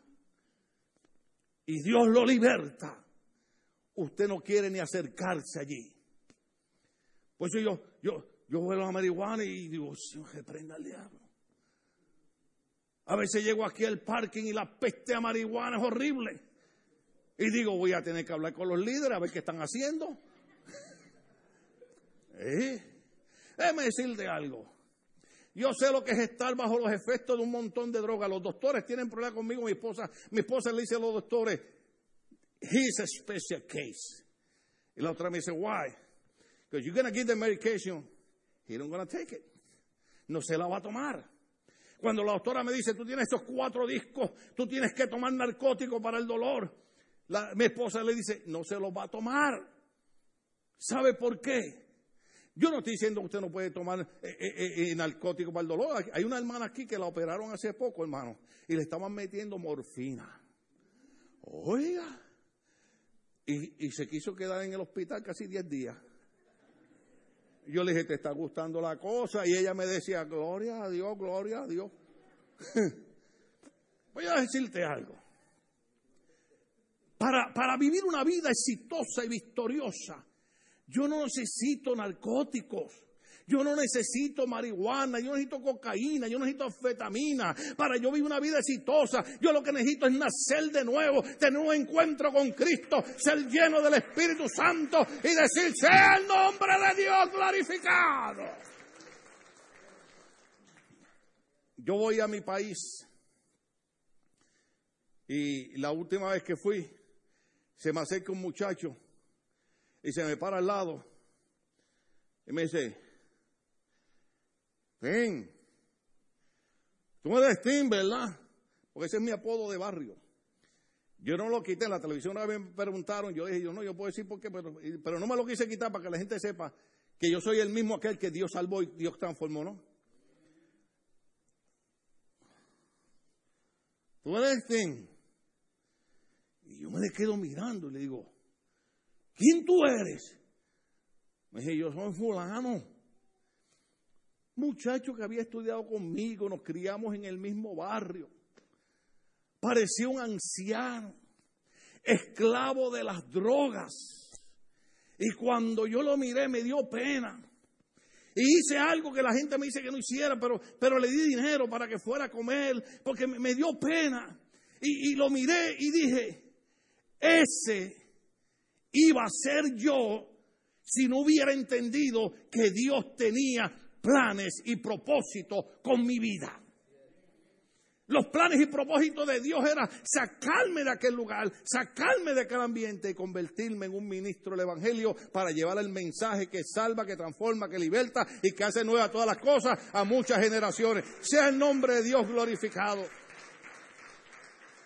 Speaker 1: y Dios lo liberta, usted no quiere ni acercarse allí. Pues yo, yo, yo vuelo a marihuana y digo, Señor, reprenda al diablo. A veces llego aquí al parking y la peste a marihuana es horrible. Y digo, voy a tener que hablar con los líderes a ver qué están haciendo. ¿Eh? Déjeme decirle algo. Yo sé lo que es estar bajo los efectos de un montón de drogas. Los doctores tienen problemas conmigo. Mi esposa, mi esposa le dice a los doctores, he's a special case. Y la otra me dice, why? Because you're going to give the medication, he don't going to take it. No se la va a tomar. Cuando la doctora me dice, tú tienes estos cuatro discos, tú tienes que tomar narcótico para el dolor mi esposa le dice, no se lo va a tomar. ¿Sabe por qué? Yo no estoy diciendo que usted no puede tomar eh, eh, eh, narcótico para el dolor. Hay una hermana aquí que la operaron hace poco, hermano, y le estaban metiendo morfina. Oiga. Y, y se quiso quedar en el hospital casi 10 días. Yo le dije, ¿te está gustando la cosa? Y ella me decía, gloria a Dios, gloria a Dios. [LAUGHS] Voy a decirte algo. Para, para vivir una vida exitosa y victoriosa, yo no necesito narcóticos. Yo no necesito marihuana, yo no necesito cocaína, yo necesito anfetamina para yo vivir una vida exitosa. Yo lo que necesito es nacer de nuevo, tener un encuentro con Cristo, ser lleno del Espíritu Santo y decir, sea el nombre de Dios glorificado. Yo voy a mi país y la última vez que fui, se me acerca un muchacho y se me para al lado y me dice, Ven. Tú eres Tim, ¿verdad? Porque ese es mi apodo de barrio. Yo no lo quité, en la televisión una me preguntaron, yo dije, yo no, yo puedo decir por qué, pero, pero no me lo quise quitar para que la gente sepa que yo soy el mismo aquel que Dios salvó y Dios transformó, ¿no? Tú eres Tim. Y yo me le quedo mirando y le digo, ¿quién tú eres? Me dije, yo soy fulano muchacho que había estudiado conmigo, nos criamos en el mismo barrio. Parecía un anciano, esclavo de las drogas. Y cuando yo lo miré me dio pena. Y hice algo que la gente me dice que no hiciera, pero, pero le di dinero para que fuera a comer, porque me, dio pena. Y, y lo miré y dije, ese iba a ser yo si no hubiera entendido que Dios tenía planes y propósitos con mi vida. Los planes y propósitos de Dios era sacarme de aquel lugar, sacarme de aquel ambiente y convertirme en un ministro del Evangelio para llevar el mensaje que salva, que transforma, que liberta y que hace nueva todas las cosas a muchas generaciones. Sea el nombre de Dios glorificado.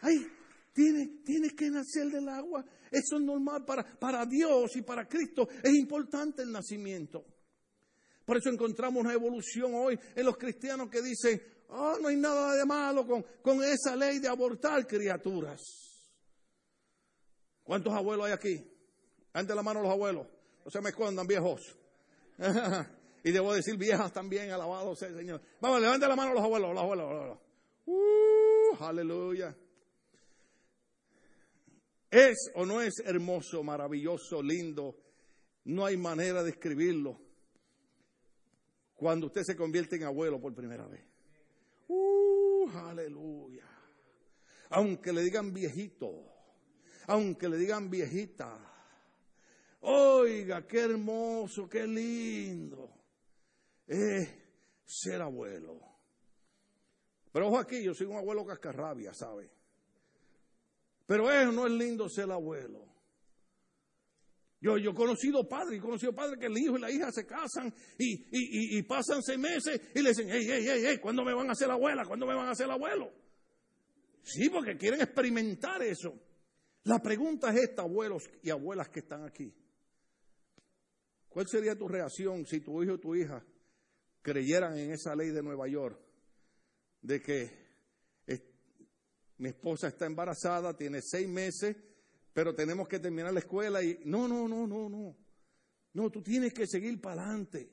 Speaker 1: Ay, tiene, que nacer del agua. Eso es normal para, para Dios y para Cristo. Es importante el nacimiento. Por eso encontramos una evolución hoy en los cristianos que dicen, oh, no hay nada de malo con, con esa ley de abortar criaturas. ¿Cuántos abuelos hay aquí? Ante la mano los abuelos. No se me escondan, viejos. [LAUGHS] y debo decir viejas también, alabado sea el Señor. Vamos, levanten la mano los abuelos, los abuelos. Los abuelos. Uh, aleluya. ¿Es o no es hermoso, maravilloso, lindo? No hay manera de escribirlo cuando usted se convierte en abuelo por primera vez. Uh, aleluya. Aunque le digan viejito, aunque le digan viejita, oiga, qué hermoso, qué lindo es ser abuelo. Pero ojo aquí, yo soy un abuelo cascarrabia, ¿sabe? Pero eso no es lindo ser abuelo. Yo, yo he conocido padres, he conocido padres que el hijo y la hija se casan y, pasan seis meses y le dicen, hey, hey, hey, hey, ¿cuándo me van a hacer la abuela? ¿Cuándo me van a hacer el abuelo? Sí, porque quieren experimentar eso. La pregunta es esta, abuelos y abuelas que están aquí. ¿Cuál sería tu reacción si tu hijo o tu hija creyeran en esa ley de Nueva York de que mi esposa está embarazada, tiene seis meses, pero tenemos que terminar la escuela y no, no, no, no, no. No, tú tienes que seguir para adelante.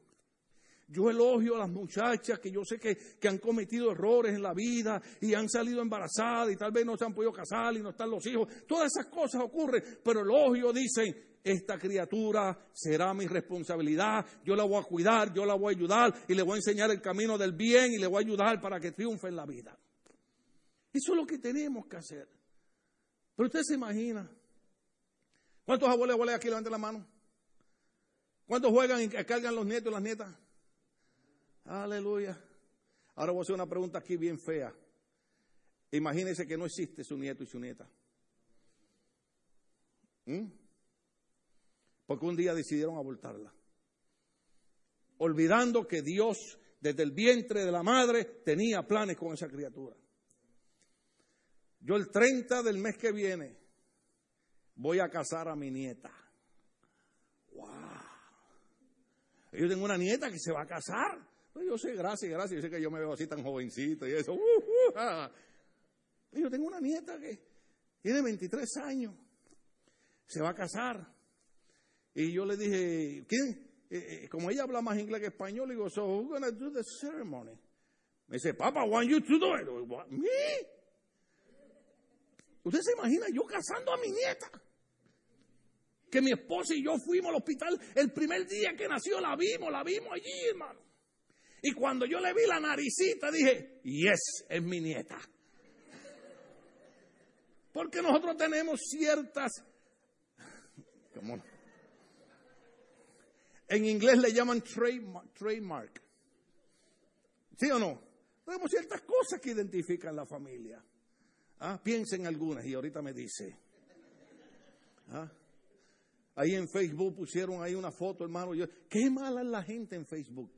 Speaker 1: Yo elogio a las muchachas que yo sé que, que, han cometido errores en la vida y han salido embarazadas y tal vez no se han podido casar y no están los hijos. Todas esas cosas ocurren, pero elogio dicen, esta criatura será mi responsabilidad, yo la voy a cuidar, yo la voy a ayudar y le voy a enseñar el camino del bien y le voy a ayudar para que triunfe en la vida. Eso es lo que tenemos que hacer. Pero usted se imagina ¿Cuántos abuelos y abuelas aquí levanten la mano? ¿Cuántos juegan y cargan los nietos y las nietas? Aleluya. Ahora voy a hacer una pregunta aquí bien fea. Imagínense que no existe su nieto y su nieta. ¿Mm? Porque un día decidieron abortarla. Olvidando que Dios desde el vientre de la madre tenía planes con esa criatura. Yo el 30 del mes que viene voy a casar a mi nieta. ¡Wow! Yo tengo una nieta que se va a casar. Yo sé, gracias, gracias. Yo sé que yo me veo así tan jovencito y eso. Uh, uh. Yo tengo una nieta que tiene 23 años. Se va a casar. Y yo le dije, ¿quién? Eh, eh, como ella habla más inglés que español, le digo, so who's to do the ceremony? Me dice, Papa, want you to do it. ¿Me? ¿Usted se imagina yo casando a mi nieta? Que mi esposa y yo fuimos al hospital el primer día que nació, la vimos, la vimos allí, hermano. Y cuando yo le vi la naricita, dije, yes, es mi nieta. Porque nosotros tenemos ciertas... ¿cómo? En inglés le llaman trademark. ¿Sí o no? Tenemos ciertas cosas que identifican la familia. Ah, piensa en algunas y ahorita me dice. Ah, ahí en Facebook pusieron ahí una foto, hermano. Yo, qué mala es la gente en Facebook.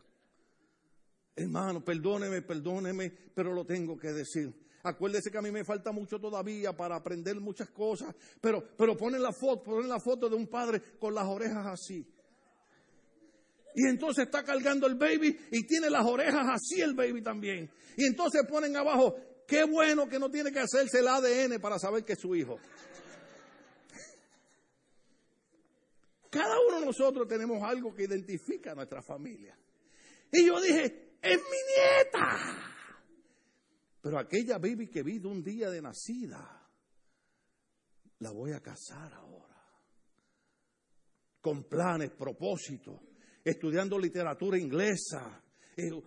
Speaker 1: Hermano, perdóneme, perdóneme, pero lo tengo que decir. Acuérdese que a mí me falta mucho todavía para aprender muchas cosas, pero, pero ponen la foto, ponen la foto de un padre con las orejas así. Y entonces está cargando el baby y tiene las orejas así el baby también. Y entonces ponen abajo, qué bueno que no tiene que hacerse el ADN para saber que es su hijo. Cada uno de nosotros tenemos algo que identifica a nuestra familia. Y yo dije, es mi nieta. Pero aquella baby que vi de un día de nacida, la voy a casar ahora. Con planes, propósitos estudiando literatura inglesa.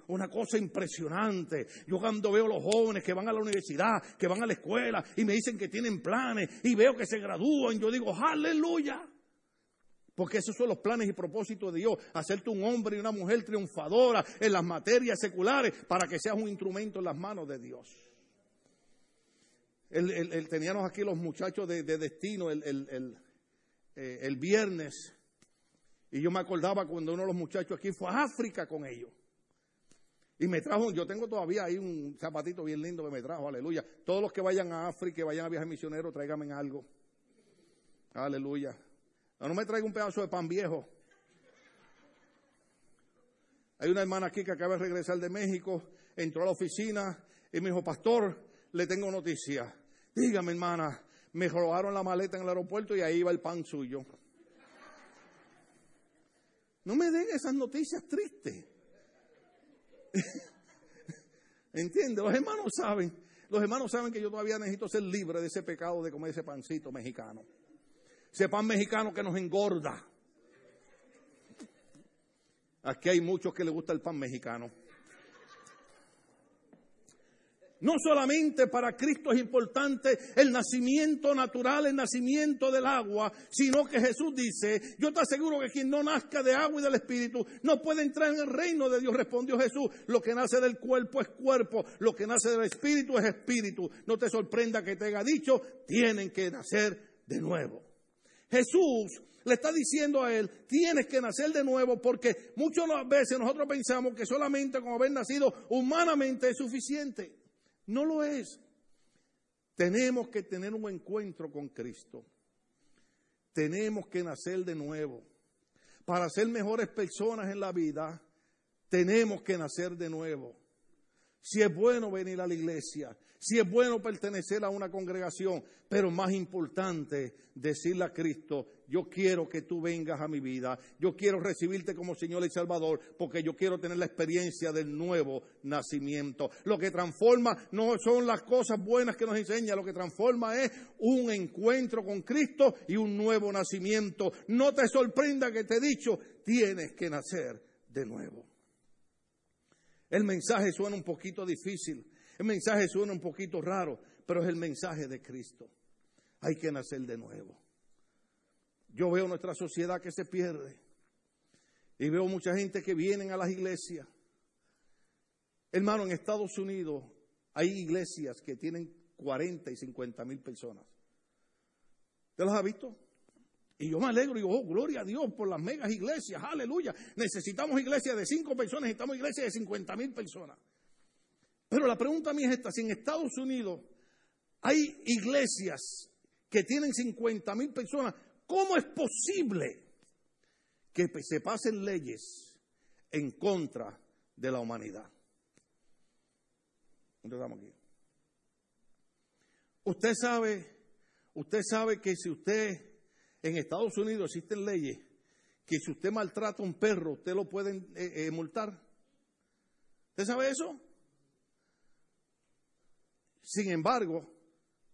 Speaker 1: Una cosa impresionante. Yo cuando veo los jóvenes que van a la universidad, que van a la escuela y me dicen que tienen planes y veo que se gradúan, yo digo, aleluya. Porque esos son los planes y propósitos de Dios. Hacerte un hombre y una mujer triunfadora en las materias seculares para que seas un instrumento en las manos de Dios. El, teníamos aquí los muchachos de, destino el, eh, el viernes y yo me acordaba cuando uno de los muchachos aquí fue a África con ellos. Y me trajo, yo tengo todavía ahí un zapatito bien lindo que me trajo, aleluya. Todos los que vayan a África, que vayan a viajar misionero, tráigame algo. Aleluya. No, me traiga un pedazo de pan viejo. Hay una hermana aquí que acaba de regresar de México, entró a la oficina y me dijo, pastor, le tengo noticia. Dígame, hermana, me robaron la maleta en el aeropuerto y ahí va el pan suyo. No me den esas noticias tristes. [LAUGHS] ¿Entiendes? Los hermanos saben, los hermanos saben que yo todavía necesito ser libre de ese pecado de comer ese pancito mexicano. Ese pan mexicano que nos engorda. Aquí hay muchos que les gusta el pan mexicano. No solamente para Cristo es importante el nacimiento natural, el nacimiento del agua, sino que Jesús dice, yo te aseguro que quien no nazca de agua y del Espíritu no puede entrar en el reino de Dios, respondió Jesús. Lo que nace del cuerpo es cuerpo, lo que nace del Espíritu es Espíritu. No te sorprenda que te haya dicho, tienen que nacer de nuevo. Jesús le está diciendo a él, tienes que nacer de nuevo porque muchas veces nosotros pensamos que solamente con haber nacido humanamente es suficiente. No lo es. Tenemos que tener un encuentro con Cristo. Tenemos que nacer de nuevo. Para ser mejores personas en la vida, tenemos que nacer de nuevo. Si es bueno venir a la iglesia, si es bueno pertenecer a una congregación, pero más importante, decirle a Cristo, yo quiero que tú vengas a mi vida, yo quiero recibirte como Señor y Salvador, porque yo quiero tener la experiencia del nuevo nacimiento. Lo que transforma no son las cosas buenas que nos enseña, lo que transforma es un encuentro con Cristo y un nuevo nacimiento. No te sorprenda que te he dicho, tienes que nacer de nuevo. El mensaje suena un poquito difícil, el mensaje suena un poquito raro, pero es el mensaje de Cristo. Hay que nacer de nuevo. Yo veo nuestra sociedad que se pierde y veo mucha gente que vienen a las iglesias. Hermano, en Estados Unidos hay iglesias que tienen 40 y 50 mil personas. ¿Usted las ha visto? Y yo me alegro y digo, oh, gloria a Dios por las megas iglesias, aleluya. Necesitamos iglesias de 5 personas, necesitamos iglesias de 50 mil personas. Pero la pregunta mía es esta, si en Estados Unidos hay iglesias que tienen 50 mil personas, ¿cómo es posible que se pasen leyes en contra de la humanidad. aquí? Usted sabe, usted sabe que si usted en Estados Unidos existen leyes que si usted maltrata a un perro, usted lo pueden eh, eh, multar. ¿Usted sabe eso? Sin embargo,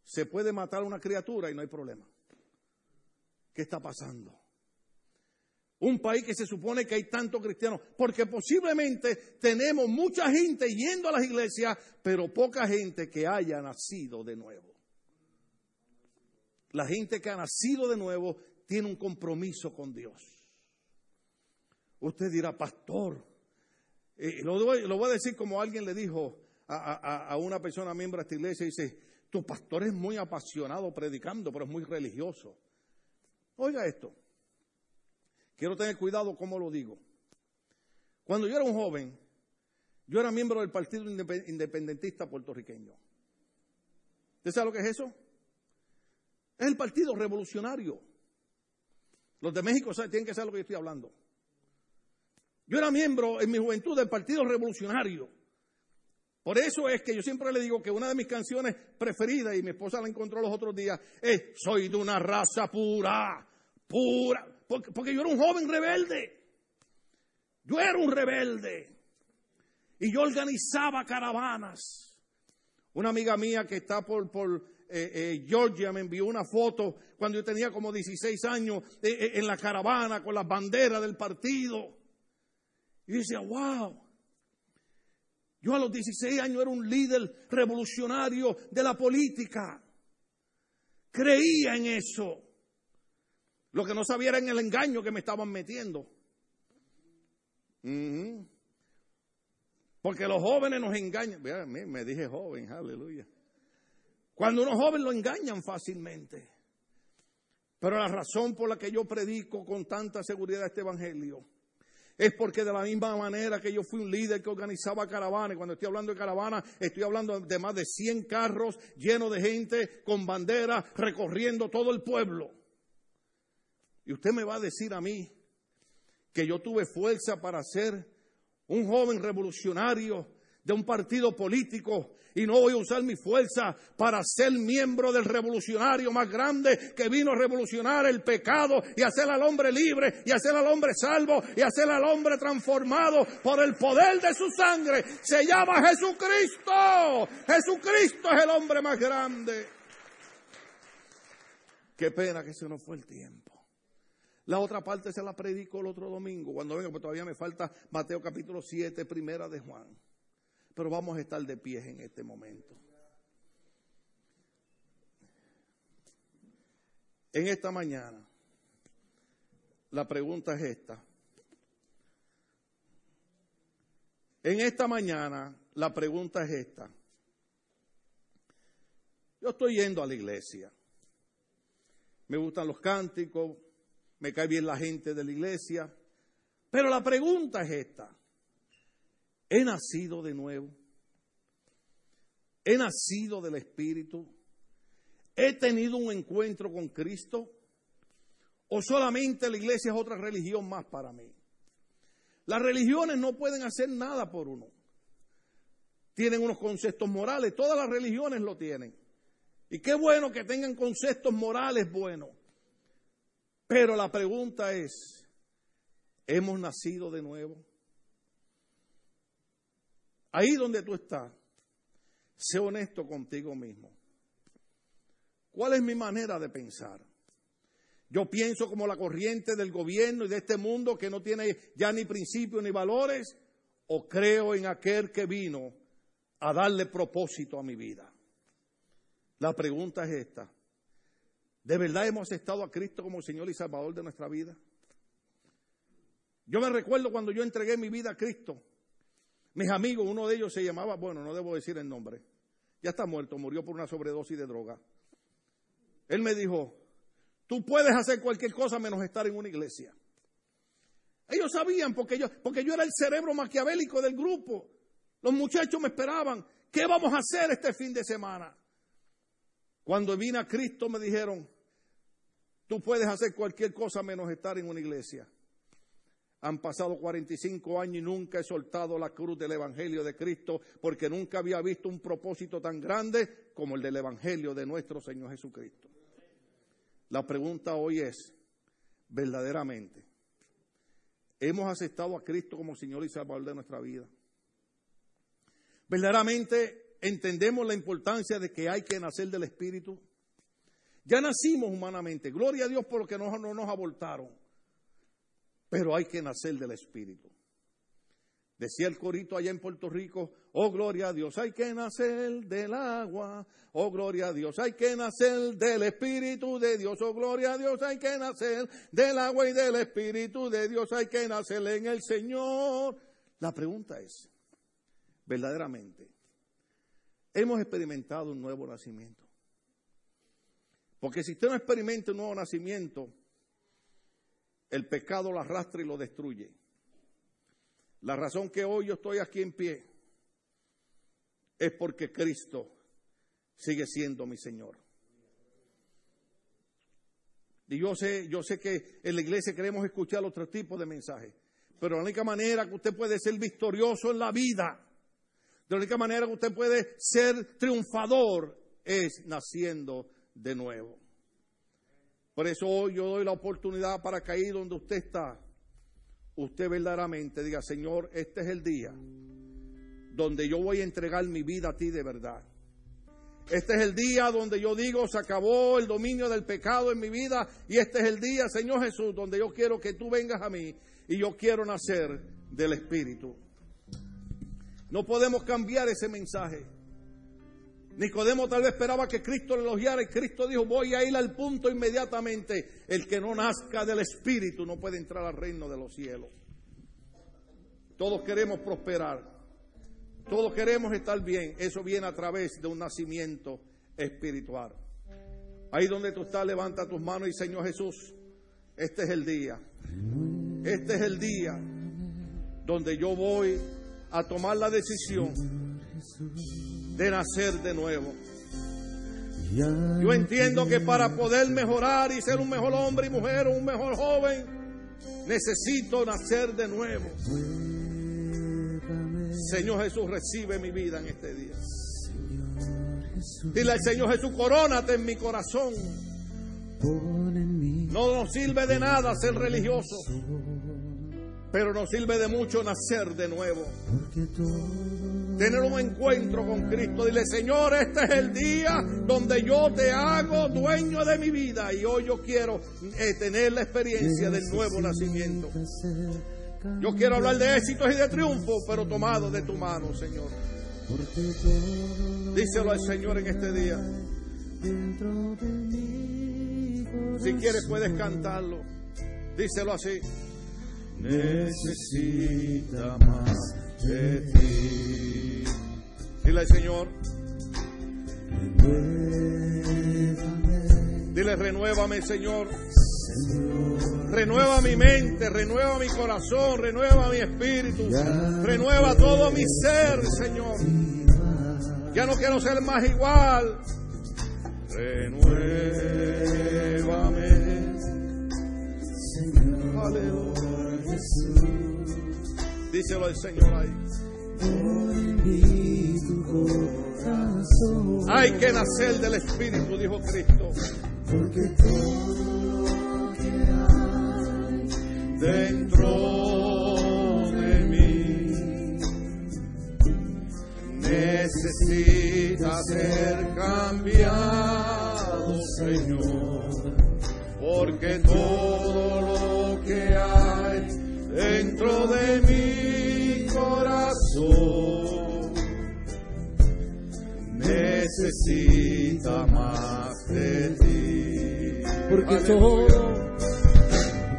Speaker 1: se puede matar a una criatura y no hay problema. ¿Qué está pasando? Un país que se supone que hay tantos cristianos, porque posiblemente tenemos mucha gente yendo a las iglesias, pero poca gente que haya nacido de nuevo. La gente que ha nacido de nuevo tiene un compromiso con Dios. Usted dirá, pastor, eh, lo, voy, a decir como alguien le dijo a, a una persona miembro de esta iglesia, dice, tu pastor es muy apasionado predicando, pero es muy religioso. Oiga esto, quiero tener cuidado cómo lo digo. Cuando yo era un joven, yo era miembro del Partido Independentista Puertorriqueño. ¿Usted sabe lo que es eso? Es el Partido Revolucionario. Los de México tienen que saber lo que yo estoy hablando. Yo era miembro en mi juventud del Partido Revolucionario. Por eso es que yo siempre le digo que una de mis canciones preferidas, y mi esposa la encontró los otros días, es Soy de una raza pura, pura. Porque, yo era un joven rebelde. Yo era un rebelde. Y yo organizaba caravanas. Una amiga mía que está por, por eh, eh, Georgia me envió una foto cuando yo tenía como 16 años eh, en la caravana con las banderas del partido. Y decía, wow. Yo a los 16 años era un líder revolucionario de la política. Creía en eso. Lo que no sabía era en el engaño que me estaban metiendo. Porque los jóvenes nos engañan. me dije joven, aleluya. Cuando unos jóvenes lo engañan fácilmente. Pero la razón por la que yo predico con tanta seguridad este evangelio es porque de la misma manera que yo fui un líder que organizaba caravanas, cuando estoy hablando de caravanas, estoy hablando de más de 100 carros llenos de gente con banderas recorriendo todo el pueblo. Y usted me va a decir a mí que yo tuve fuerza para ser un joven revolucionario de un partido político y no voy a usar mi fuerza para ser miembro del revolucionario más grande que vino a revolucionar el pecado y hacer al hombre libre y hacer al hombre salvo y hacer al hombre transformado por el poder de su sangre. Se llama Jesucristo. Jesucristo es el hombre más grande. Qué pena que se nos fue el tiempo. La otra parte se la predico el otro domingo, cuando venga, porque todavía me falta Mateo capítulo 7, primera de Juan. Pero vamos a estar de pie en este momento. En esta mañana, la pregunta es esta. En esta mañana, la pregunta es esta. Yo estoy yendo a la iglesia. Me gustan los cánticos, me cae bien la gente de la iglesia. Pero la pregunta es esta. He nacido de nuevo. He nacido del Espíritu. He tenido un encuentro con Cristo. O solamente la iglesia es otra religión más para mí. Las religiones no pueden hacer nada por uno. Tienen unos conceptos morales. Todas las religiones lo tienen. Y qué bueno que tengan conceptos morales buenos. Pero la pregunta es, ¿hemos nacido de nuevo? Ahí donde tú estás, sé honesto contigo mismo. ¿Cuál es mi manera de pensar? Yo pienso como la corriente del gobierno y de este mundo que no tiene ya ni principios ni valores, o creo en aquel que vino a darle propósito a mi vida. La pregunta es esta. ¿De verdad hemos estado a Cristo como Señor y Salvador de nuestra vida? Yo me recuerdo cuando yo entregué mi vida a Cristo. Mis amigos, uno de ellos se llamaba, bueno, no debo decir el nombre, ya está muerto, murió por una sobredosis de droga. Él me dijo, tú puedes hacer cualquier cosa menos estar en una iglesia. Ellos sabían porque yo, porque yo era el cerebro maquiavélico del grupo. Los muchachos me esperaban, ¿qué vamos a hacer este fin de semana? Cuando vine a Cristo me dijeron, tú puedes hacer cualquier cosa menos estar en una iglesia. Han pasado 45 años y nunca he soltado la cruz del Evangelio de Cristo porque nunca había visto un propósito tan grande como el del Evangelio de nuestro Señor Jesucristo. La pregunta hoy es, verdaderamente, ¿hemos aceptado a Cristo como Señor y Salvador de nuestra vida? ¿Verdaderamente entendemos la importancia de que hay que nacer del Espíritu? Ya nacimos humanamente, gloria a Dios por lo que no, no nos abortaron. Pero hay que nacer del Espíritu. Decía el corito allá en Puerto Rico, oh gloria a Dios, hay que nacer del agua, oh gloria a Dios, hay que nacer del Espíritu de Dios, oh gloria a Dios, hay que nacer del agua y del Espíritu de Dios, hay que nacer en el Señor. La pregunta es, verdaderamente, ¿hemos experimentado un nuevo nacimiento? Porque si usted no experimenta un nuevo nacimiento, el pecado lo arrastra y lo destruye. La razón que hoy yo estoy aquí en pie es porque Cristo sigue siendo mi Señor. Y yo sé, yo sé que en la iglesia queremos escuchar otro tipo de mensajes, pero la única manera que usted puede ser victorioso en la vida, de la única manera que usted puede ser triunfador es naciendo de nuevo. Por eso hoy yo doy la oportunidad para que ahí donde usted está, usted verdaderamente diga, Señor, este es el día donde yo voy a entregar mi vida a ti de verdad. Este es el día donde yo digo, se acabó el dominio del pecado en mi vida y este es el día, Señor Jesús, donde yo quiero que tú vengas a mí y yo quiero nacer del Espíritu. No podemos cambiar ese mensaje. Nicodemo tal vez esperaba que Cristo le elogiara y Cristo dijo, voy a ir al punto inmediatamente. El que no nazca del Espíritu no puede entrar al reino de los cielos. Todos queremos prosperar. Todos queremos estar bien. Eso viene a través de un nacimiento espiritual. Ahí donde tú estás, levanta tus manos y Señor Jesús, este es el día. Este es el día donde yo voy a tomar la decisión de nacer de nuevo. Yo entiendo que para poder mejorar y ser un mejor hombre y mujer o un mejor joven, necesito nacer de nuevo. Señor Jesús, recibe mi vida en este día. Dile al Señor Jesús, corónate en mi corazón. No nos sirve de nada ser religioso, pero nos sirve de mucho nacer de nuevo tener un encuentro con Cristo. Dile, Señor, este es el día donde yo te hago dueño de mi vida y hoy yo quiero eh, tener la experiencia del nuevo nacimiento. Yo quiero hablar de éxitos y de triunfo, pero tomado de tu mano, Señor. Díselo al Señor en este día. Si quieres puedes cantarlo. Díselo así. Necesita más de ti. Dile al Señor. Dile, renuévame, Señor. Renueva mi mente, renueva mi corazón, renueva mi espíritu, renueva todo mi ser, Señor. Ya no quiero ser más igual. Renuévame. Aleluya. Díselo al Señor ahí. Hay que nacer del Espíritu, dijo Cristo. Porque todo lo que hay dentro de mí necesita ser cambiado, Señor. Porque todo necesita más de ti. Porque todo,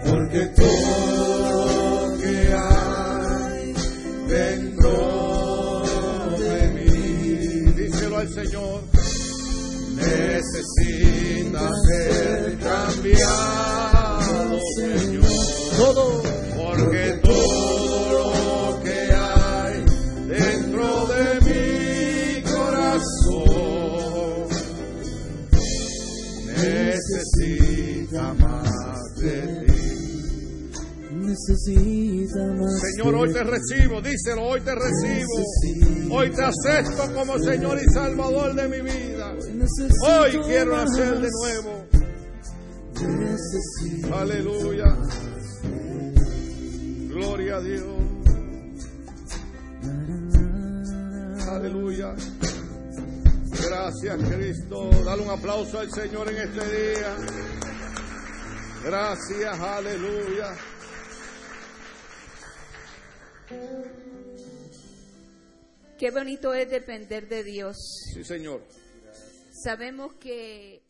Speaker 1: porque todo lo que hay dentro de mí, díselo al Señor, necesita ser cambiado, Señor. Todo de ti.
Speaker 2: necesita más.
Speaker 1: Señor, hoy te recibo, díselo, hoy te recibo. Hoy te acepto como Señor y Salvador de mi vida. Hoy quiero nacer de nuevo. Aleluya. Gloria a Dios. Aleluya. Gracias Cristo. Dale un aplauso al Señor en este día. Gracias, aleluya.
Speaker 3: Qué bonito es depender de Dios.
Speaker 1: Sí, Señor.
Speaker 3: Sabemos que